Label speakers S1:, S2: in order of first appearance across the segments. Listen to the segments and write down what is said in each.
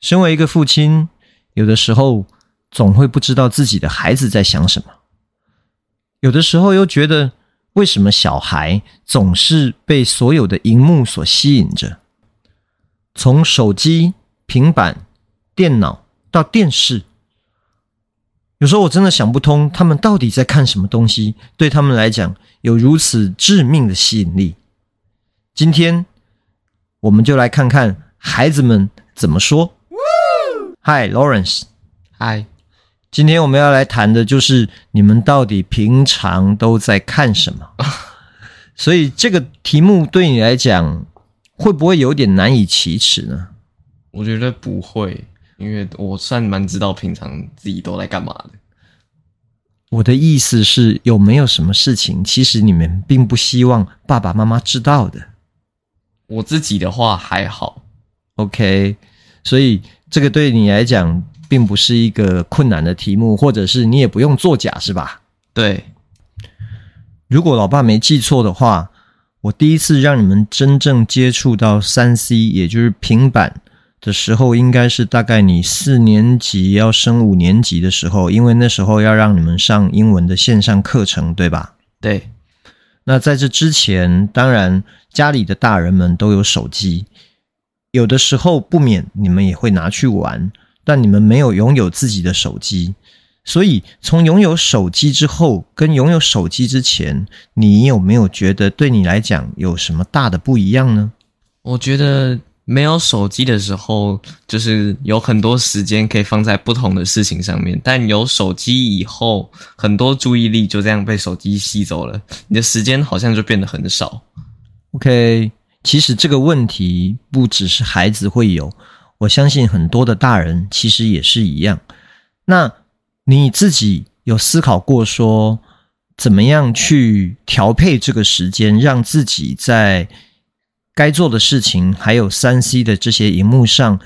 S1: 身为一个父亲，有的时候总会不知道自己的孩子在想什么，有的时候又觉得。为什么小孩总是被所有的荧幕所吸引着？从手机、平板、电脑到电视，有时候我真的想不通，他们到底在看什么东西？对他们来讲，有如此致命的吸引力。今天，我们就来看看孩子们怎么说。Hi，Lawrence。
S2: Hi。
S1: 今天我们要来谈的就是你们到底平常都在看什么？所以这个题目对你来讲会不会有点难以启齿呢？
S2: 我觉得不会，因为我算蛮知道平常自己都在干嘛的。
S1: 我的意思是，有没有什么事情其实你们并不希望爸爸妈妈知道的？
S2: 我自己的话还好
S1: ，OK。所以这个对你来讲。并不是一个困难的题目，或者是你也不用作假，是吧？
S2: 对。
S1: 如果老爸没记错的话，我第一次让你们真正接触到三 C，也就是平板的时候，应该是大概你四年级要升五年级的时候，因为那时候要让你们上英文的线上课程，对吧？
S2: 对。
S1: 那在这之前，当然家里的大人们都有手机，有的时候不免你们也会拿去玩。但你们没有拥有自己的手机，所以从拥有手机之后跟拥有手机之前，你有没有觉得对你来讲有什么大的不一样呢？
S2: 我觉得没有手机的时候，就是有很多时间可以放在不同的事情上面，但有手机以后，很多注意力就这样被手机吸走了，你的时间好像就变得很少。
S1: OK，其实这个问题不只是孩子会有。我相信很多的大人其实也是一样。那你自己有思考过说，怎么样去调配这个时间，让自己在该做的事情还有三 C 的这些荧幕上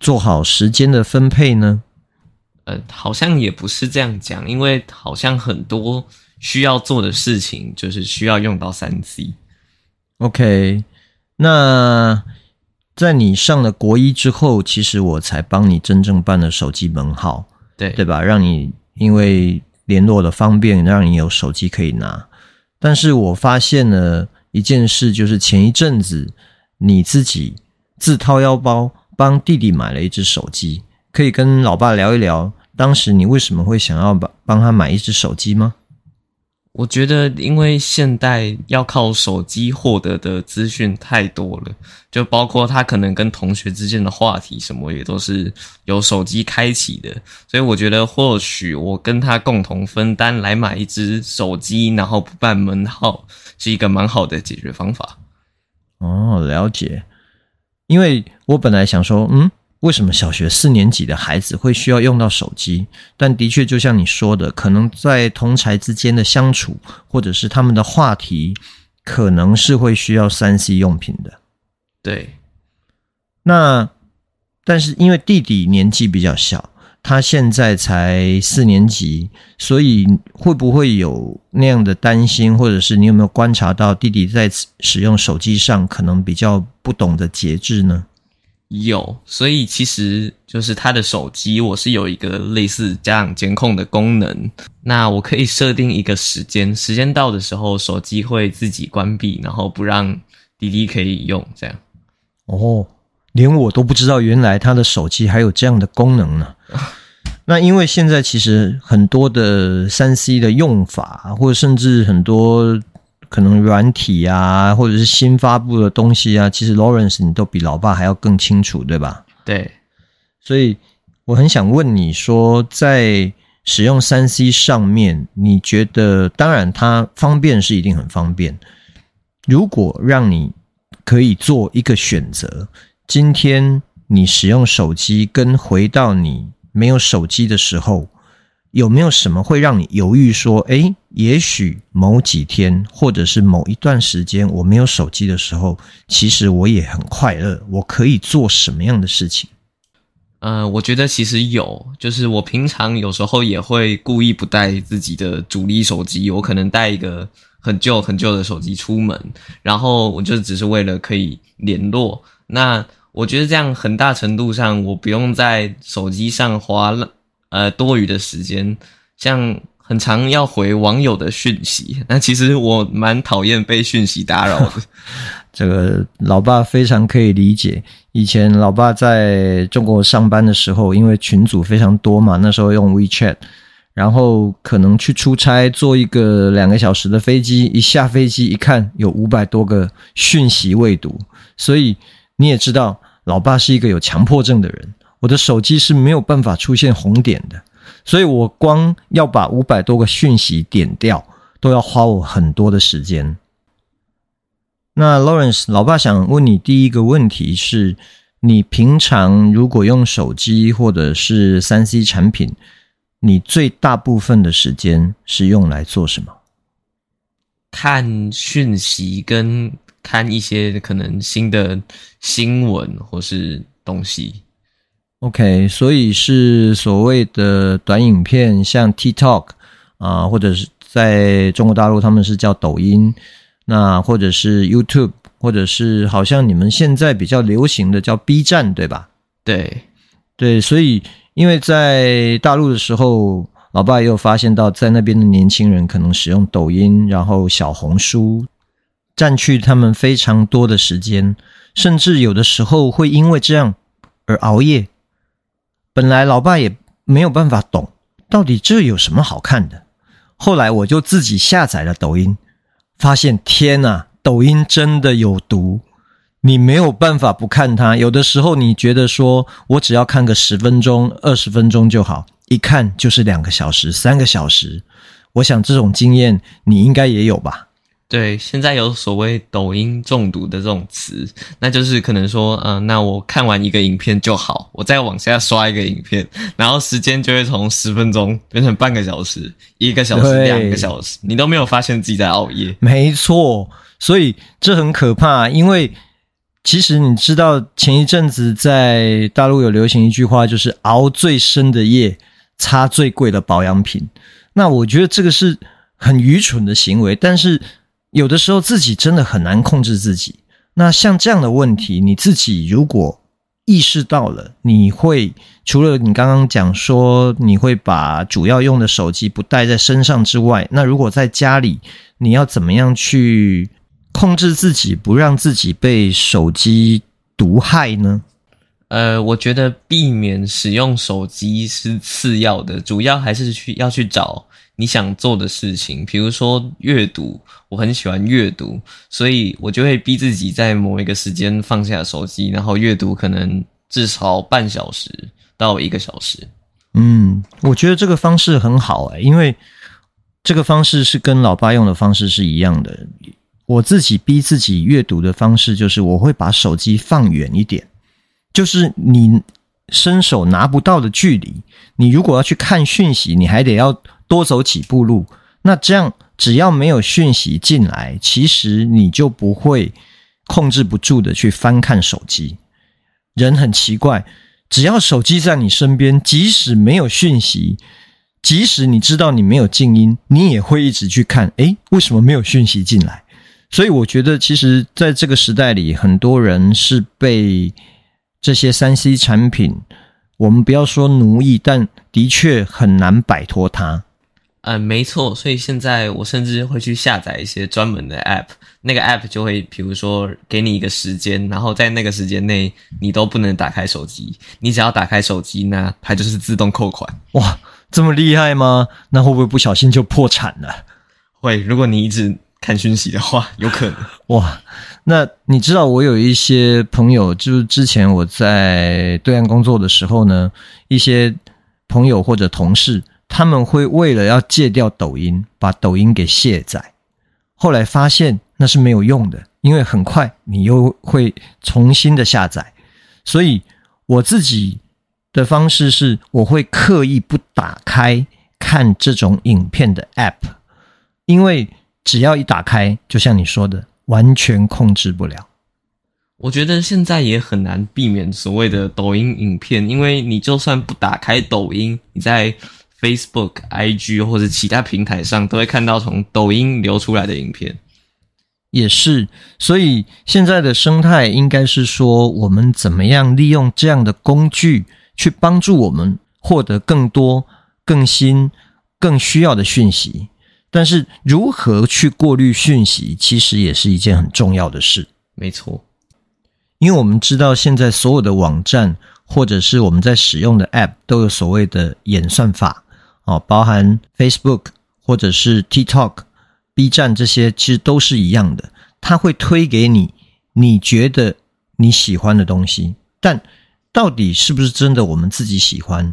S1: 做好时间的分配呢？
S2: 呃，好像也不是这样讲，因为好像很多需要做的事情就是需要用到三 C。
S1: OK，那。在你上了国一之后，其实我才帮你真正办了手机门号，
S2: 对
S1: 对吧？让你因为联络的方便，让你有手机可以拿。但是我发现了一件事，就是前一阵子你自己自掏腰包帮弟弟买了一只手机，可以跟老爸聊一聊，当时你为什么会想要帮帮他买一只手机吗？
S2: 我觉得，因为现代要靠手机获得的资讯太多了，就包括他可能跟同学之间的话题什么，也都是由手机开启的。所以我觉得，或许我跟他共同分担来买一支手机，然后不办门号，是一个蛮好的解决方法。
S1: 哦，了解。因为我本来想说，嗯。为什么小学四年级的孩子会需要用到手机？但的确，就像你说的，可能在同侪之间的相处，或者是他们的话题，可能是会需要三 C 用品的。
S2: 对。
S1: 那但是因为弟弟年纪比较小，他现在才四年级，所以会不会有那样的担心，或者是你有没有观察到弟弟在使用手机上可能比较不懂得节制呢？
S2: 有，所以其实就是他的手机，我是有一个类似家长监控的功能。那我可以设定一个时间，时间到的时候，手机会自己关闭，然后不让滴滴可以用。这样
S1: 哦，连我都不知道，原来他的手机还有这样的功能呢。那因为现在其实很多的三 C 的用法，或者甚至很多。可能软体啊，或者是新发布的东西啊，其实 Lawrence 你都比老爸还要更清楚，对吧？
S2: 对，
S1: 所以我很想问你说，在使用三 C 上面，你觉得当然它方便是一定很方便。如果让你可以做一个选择，今天你使用手机跟回到你没有手机的时候，有没有什么会让你犹豫说，诶，也许某几天或者是某一段时间我没有手机的时候，其实我也很快乐，我可以做什么样的事情？
S2: 呃，我觉得其实有，就是我平常有时候也会故意不带自己的主力手机，我可能带一个很旧很旧的手机出门，然后我就只是为了可以联络。那我觉得这样很大程度上，我不用在手机上花了呃多余的时间，像很常要回网友的讯息。那其实我蛮讨厌被讯息打扰的。
S1: 这个老爸非常可以理解。以前老爸在中国上班的时候，因为群组非常多嘛，那时候用 WeChat，然后可能去出差，坐一个两个小时的飞机，一下飞机一看，有五百多个讯息未读。所以你也知道，老爸是一个有强迫症的人，我的手机是没有办法出现红点的，所以我光要把五百多个讯息点掉，都要花我很多的时间。那 Lawrence，老爸想问你第一个问题是：你平常如果用手机或者是三 C 产品，你最大部分的时间是用来做什么？
S2: 看讯息跟看一些可能新的新闻或是东西。
S1: OK，所以是所谓的短影片，像 TikTok 啊，或者是在中国大陆他们是叫抖音。那或者是 YouTube，或者是好像你们现在比较流行的叫 B 站，对吧？
S2: 对，
S1: 对，所以因为在大陆的时候，老爸也有发现到，在那边的年轻人可能使用抖音，然后小红书，占据他们非常多的时间，甚至有的时候会因为这样而熬夜。本来老爸也没有办法懂，到底这有什么好看的，后来我就自己下载了抖音。发现天呐，抖音真的有毒，你没有办法不看它。有的时候你觉得说我只要看个十分钟、二十分钟就好，一看就是两个小时、三个小时。我想这种经验你应该也有吧。
S2: 对，现在有所谓抖音中毒的这种词，那就是可能说，嗯、呃，那我看完一个影片就好，我再往下刷一个影片，然后时间就会从十分钟变成半个小时、一个小时、两个小时，你都没有发现自己在熬夜。
S1: 没错，所以这很可怕，因为其实你知道，前一阵子在大陆有流行一句话，就是熬最深的夜，擦最贵的保养品。那我觉得这个是很愚蠢的行为，但是。有的时候自己真的很难控制自己。那像这样的问题，你自己如果意识到了，你会除了你刚刚讲说你会把主要用的手机不带在身上之外，那如果在家里，你要怎么样去控制自己，不让自己被手机毒害呢？
S2: 呃，我觉得避免使用手机是次要的，主要还是去要去找。你想做的事情，比如说阅读，我很喜欢阅读，所以我就会逼自己在某一个时间放下手机，然后阅读，可能至少半小时到一个小时。
S1: 嗯，我觉得这个方式很好诶，因为这个方式是跟老爸用的方式是一样的。我自己逼自己阅读的方式就是，我会把手机放远一点，就是你伸手拿不到的距离。你如果要去看讯息，你还得要。多走几步路，那这样只要没有讯息进来，其实你就不会控制不住的去翻看手机。人很奇怪，只要手机在你身边，即使没有讯息，即使你知道你没有静音，你也会一直去看。诶，为什么没有讯息进来？所以我觉得，其实在这个时代里，很多人是被这些三 C 产品，我们不要说奴役，但的确很难摆脱它。
S2: 嗯，没错，所以现在我甚至会去下载一些专门的 App，那个 App 就会，比如说给你一个时间，然后在那个时间内你都不能打开手机，你只要打开手机，那它就是自动扣款。
S1: 哇，这么厉害吗？那会不会不小心就破产了？
S2: 会，如果你一直看讯息的话，有可能。
S1: 哇，那你知道我有一些朋友，就是之前我在对岸工作的时候呢，一些朋友或者同事。他们会为了要戒掉抖音，把抖音给卸载，后来发现那是没有用的，因为很快你又会重新的下载。所以我自己的方式是，我会刻意不打开看这种影片的 App，因为只要一打开，就像你说的，完全控制不了。
S2: 我觉得现在也很难避免所谓的抖音影片，因为你就算不打开抖音，你在 Facebook、IG 或者其他平台上都会看到从抖音流出来的影片。
S1: 也是，所以现在的生态应该是说，我们怎么样利用这样的工具去帮助我们获得更多、更新、更需要的讯息。但是如何去过滤讯息，其实也是一件很重要的事。
S2: 没错。
S1: 因为我们知道，现在所有的网站或者是我们在使用的 App 都有所谓的演算法，哦，包含 Facebook 或者是 TikTok、B 站这些，其实都是一样的。它会推给你你觉得你喜欢的东西，但到底是不是真的我们自己喜欢？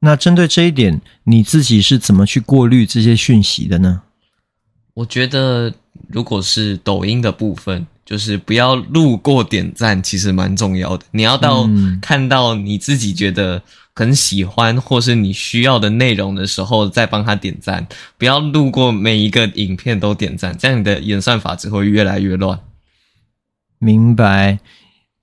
S1: 那针对这一点，你自己是怎么去过滤这些讯息的呢？
S2: 我觉得，如果是抖音的部分。就是不要路过点赞，其实蛮重要的。你要到看到你自己觉得很喜欢或是你需要的内容的时候，再帮他点赞。不要路过每一个影片都点赞，这样你的演算法只会越来越乱。
S1: 明白。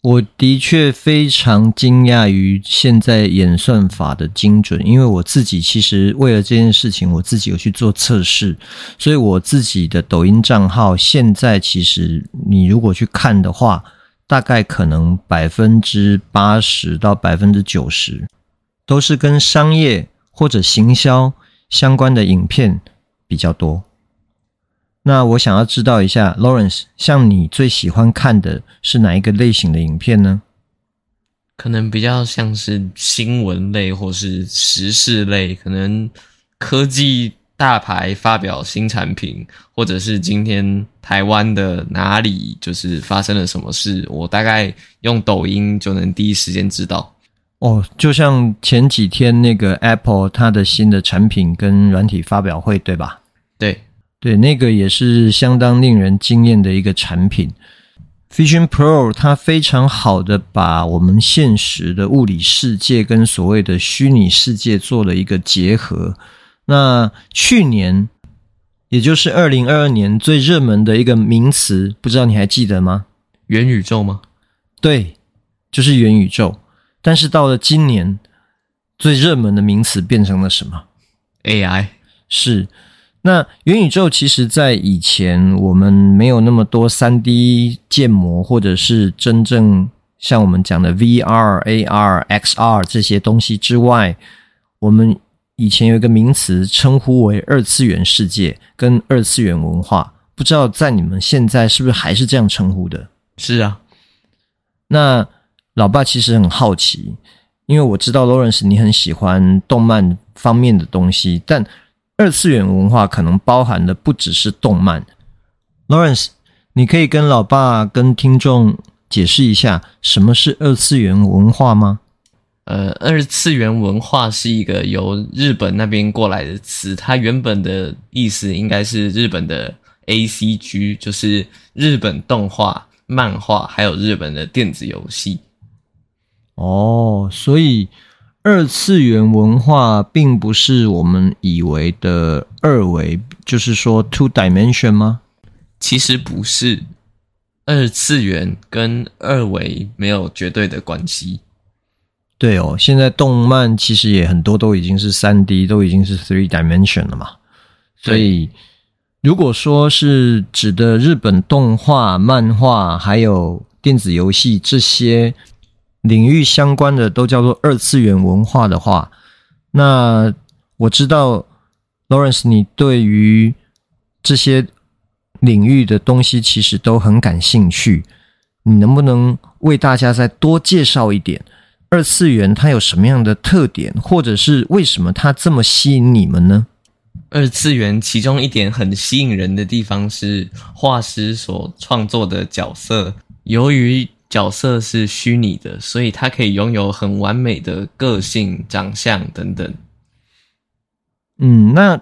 S1: 我的确非常惊讶于现在演算法的精准，因为我自己其实为了这件事情，我自己有去做测试，所以我自己的抖音账号现在其实你如果去看的话，大概可能百分之八十到百分之九十都是跟商业或者行销相关的影片比较多。那我想要知道一下，Lawrence，像你最喜欢看的是哪一个类型的影片呢？
S2: 可能比较像是新闻类或是时事类，可能科技大牌发表新产品，或者是今天台湾的哪里就是发生了什么事，我大概用抖音就能第一时间知道。
S1: 哦，就像前几天那个 Apple 它的新的产品跟软体发表会，对吧？
S2: 对。
S1: 对，那个也是相当令人惊艳的一个产品，Vision Pro，它非常好的把我们现实的物理世界跟所谓的虚拟世界做了一个结合。那去年，也就是二零二二年最热门的一个名词，不知道你还记得吗？
S2: 元宇宙吗？
S1: 对，就是元宇宙。但是到了今年，最热门的名词变成了什么
S2: ？AI。
S1: 是。那元宇宙其实，在以前我们没有那么多三 D 建模，或者是真正像我们讲的 VR、AR、XR 这些东西之外，我们以前有一个名词称呼为二次元世界跟二次元文化，不知道在你们现在是不是还是这样称呼的？
S2: 是啊。
S1: 那老爸其实很好奇，因为我知道 Lawrence 你很喜欢动漫方面的东西，但二次元文化可能包含的不只是动漫。Lawrence，你可以跟老爸、跟听众解释一下什么是二次元文化吗？
S2: 呃，二次元文化是一个由日本那边过来的词，它原本的意思应该是日本的 ACG，就是日本动画、漫画，还有日本的电子游戏。
S1: 哦，所以。二次元文化并不是我们以为的二维，就是说 two dimension 吗？
S2: 其实不是，二次元跟二维没有绝对的关系。
S1: 对哦，现在动漫其实也很多都已经是三 D，都已经是 three dimension 了嘛。所以，如果说是指的日本动画、漫画还有电子游戏这些。领域相关的都叫做二次元文化的话，那我知道，Lawrence，你对于这些领域的东西其实都很感兴趣。你能不能为大家再多介绍一点二次元它有什么样的特点，或者是为什么它这么吸引你们呢？
S2: 二次元其中一点很吸引人的地方是画师所创作的角色，由于角色是虚拟的，所以他可以拥有很完美的个性、长相等等。
S1: 嗯，那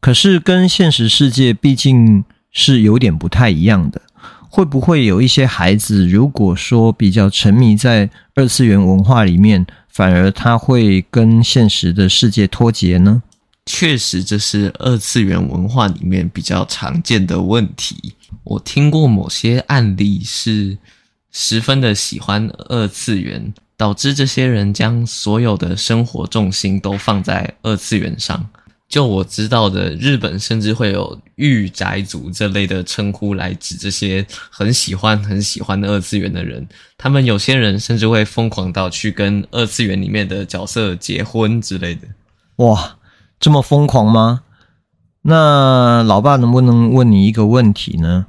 S1: 可是跟现实世界毕竟是有点不太一样的。会不会有一些孩子，如果说比较沉迷在二次元文化里面，反而他会跟现实的世界脱节呢？
S2: 确实，这是二次元文化里面比较常见的问题。我听过某些案例是十分的喜欢二次元，导致这些人将所有的生活重心都放在二次元上。就我知道的，日本甚至会有“御宅族”这类的称呼来指这些很喜欢、很喜欢的二次元的人。他们有些人甚至会疯狂到去跟二次元里面的角色结婚之类的。
S1: 哇，这么疯狂吗？那老爸能不能问你一个问题呢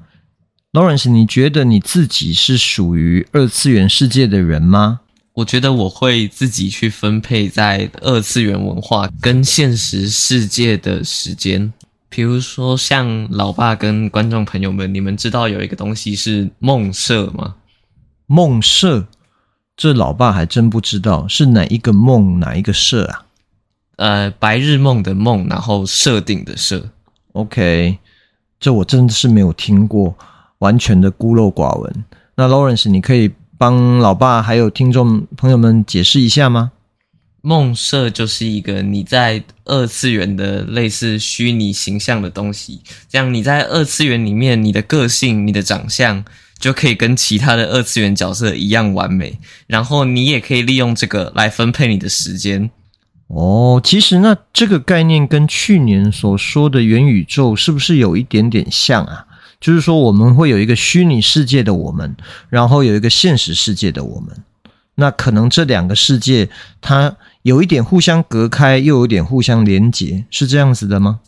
S1: ？Lawrence，你觉得你自己是属于二次元世界的人吗？
S2: 我觉得我会自己去分配在二次元文化跟现实世界的时间。比如说，像老爸跟观众朋友们，你们知道有一个东西是梦社吗？
S1: 梦社，这老爸还真不知道是哪一个梦，哪一个社啊？
S2: 呃，白日梦的梦，然后设定的设。
S1: OK，这我真的是没有听过，完全的孤陋寡闻。那 Lawrence，你可以。帮老爸还有听众朋友们解释一下吗？
S2: 梦社就是一个你在二次元的类似虚拟形象的东西，这样你在二次元里面，你的个性、你的长相就可以跟其他的二次元角色一样完美，然后你也可以利用这个来分配你的时间。
S1: 哦，其实那这个概念跟去年所说的元宇宙是不是有一点点像啊？就是说，我们会有一个虚拟世界的我们，然后有一个现实世界的我们。那可能这两个世界，它有一点互相隔开，又有点互相连接，是这样子的吗？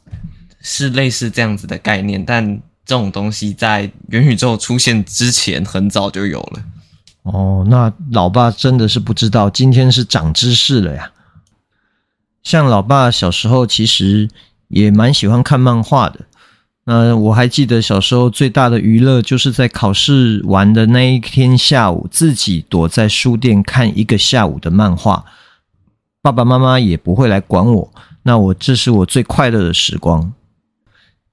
S2: 是类似这样子的概念，但这种东西在元宇宙出现之前很早就有了。
S1: 哦，那老爸真的是不知道，今天是长知识了呀。像老爸小时候其实也蛮喜欢看漫画的。呃，我还记得小时候最大的娱乐就是在考试完的那一天下午，自己躲在书店看一个下午的漫画，爸爸妈妈也不会来管我。那我这是我最快乐的时光。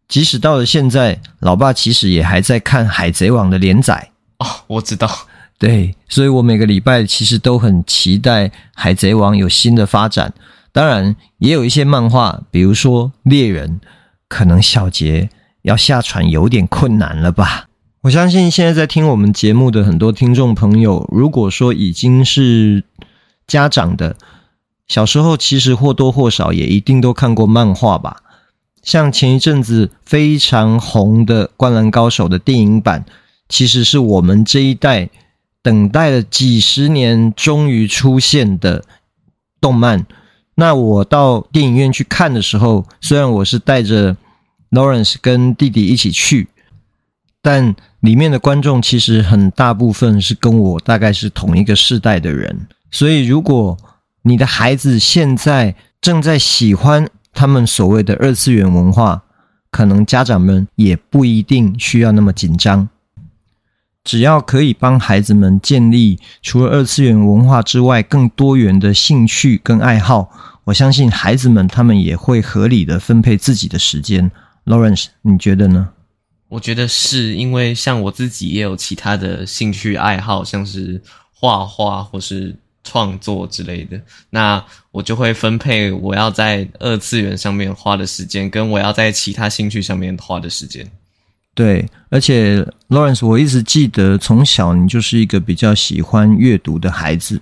S1: 即使到了现在，老爸其实也还在看《海贼王》的连载。
S2: 哦，我知道。
S1: 对，所以我每个礼拜其实都很期待《海贼王》有新的发展。当然，也有一些漫画，比如说《猎人》，可能小杰。要下船有点困难了吧？我相信现在在听我们节目的很多听众朋友，如果说已经是家长的，小时候其实或多或少也一定都看过漫画吧。像前一阵子非常红的《灌篮高手》的电影版，其实是我们这一代等待了几十年终于出现的动漫。那我到电影院去看的时候，虽然我是带着 Lawrence 跟弟弟一起去，但里面的观众其实很大部分是跟我大概是同一个世代的人，所以如果你的孩子现在正在喜欢他们所谓的二次元文化，可能家长们也不一定需要那么紧张，只要可以帮孩子们建立除了二次元文化之外更多元的兴趣跟爱好，我相信孩子们他们也会合理的分配自己的时间。Lawrence，你觉得呢？
S2: 我觉得是因为像我自己也有其他的兴趣爱好，像是画画或是创作之类的，那我就会分配我要在二次元上面花的时间，跟我要在其他兴趣上面花的时间。
S1: 对，而且 Lawrence，我一直记得从小你就是一个比较喜欢阅读的孩子，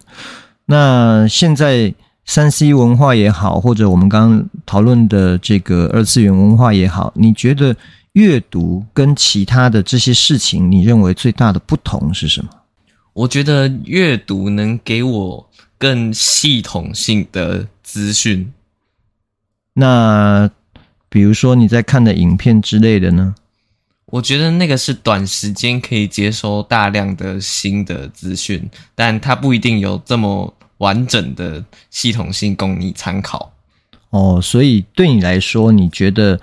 S1: 那现在。三 C 文化也好，或者我们刚刚讨论的这个二次元文化也好，你觉得阅读跟其他的这些事情，你认为最大的不同是什么？
S2: 我觉得阅读能给我更系统性的资讯。
S1: 那比如说你在看的影片之类的呢？
S2: 我觉得那个是短时间可以接收大量的新的资讯，但它不一定有这么。完整的系统性供你参考
S1: 哦，所以对你来说，你觉得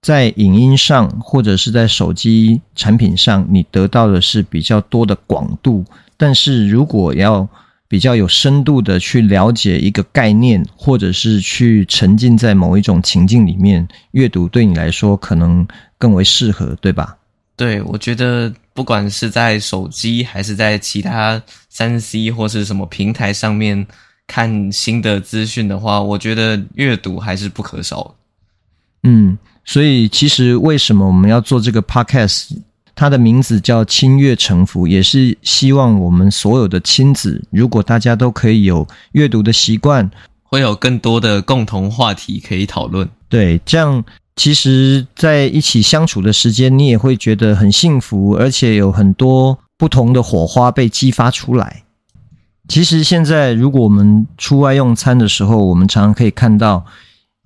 S1: 在影音上或者是在手机产品上，你得到的是比较多的广度。但是如果要比较有深度的去了解一个概念，或者是去沉浸在某一种情境里面，阅读对你来说可能更为适合，对吧？
S2: 对，我觉得不管是在手机还是在其他三 C 或是什么平台上面看新的资讯的话，我觉得阅读还是不可少的。
S1: 嗯，所以其实为什么我们要做这个 podcast？它的名字叫“亲阅成福”，也是希望我们所有的亲子，如果大家都可以有阅读的习惯，
S2: 会有更多的共同话题可以讨论。
S1: 对，这样其实在一起相处的时间，你也会觉得很幸福，而且有很多不同的火花被激发出来。其实现在，如果我们出外用餐的时候，我们常常可以看到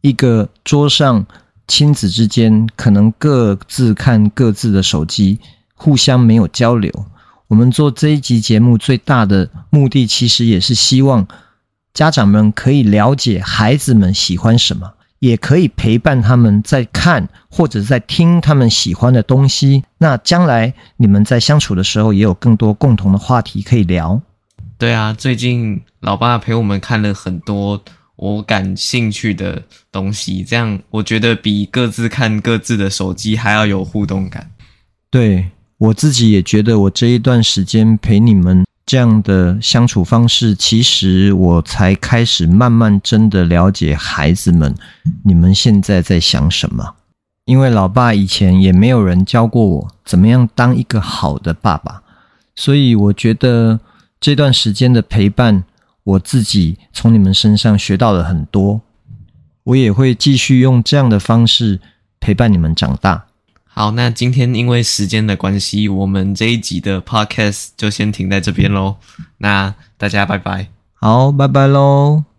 S1: 一个桌上。亲子之间可能各自看各自的手机，互相没有交流。我们做这一集节目最大的目的，其实也是希望家长们可以了解孩子们喜欢什么，也可以陪伴他们在看或者在听他们喜欢的东西。那将来你们在相处的时候，也有更多共同的话题可以聊。
S2: 对啊，最近老爸陪我们看了很多。我感兴趣的东西，这样我觉得比各自看各自的手机还要有互动感。
S1: 对，我自己也觉得，我这一段时间陪你们这样的相处方式，其实我才开始慢慢真的了解孩子们，你们现在在想什么。因为老爸以前也没有人教过我怎么样当一个好的爸爸，所以我觉得这段时间的陪伴。我自己从你们身上学到了很多，我也会继续用这样的方式陪伴你们长大。
S2: 好，那今天因为时间的关系，我们这一集的 podcast 就先停在这边喽。那大家拜拜。
S1: 好，拜拜喽。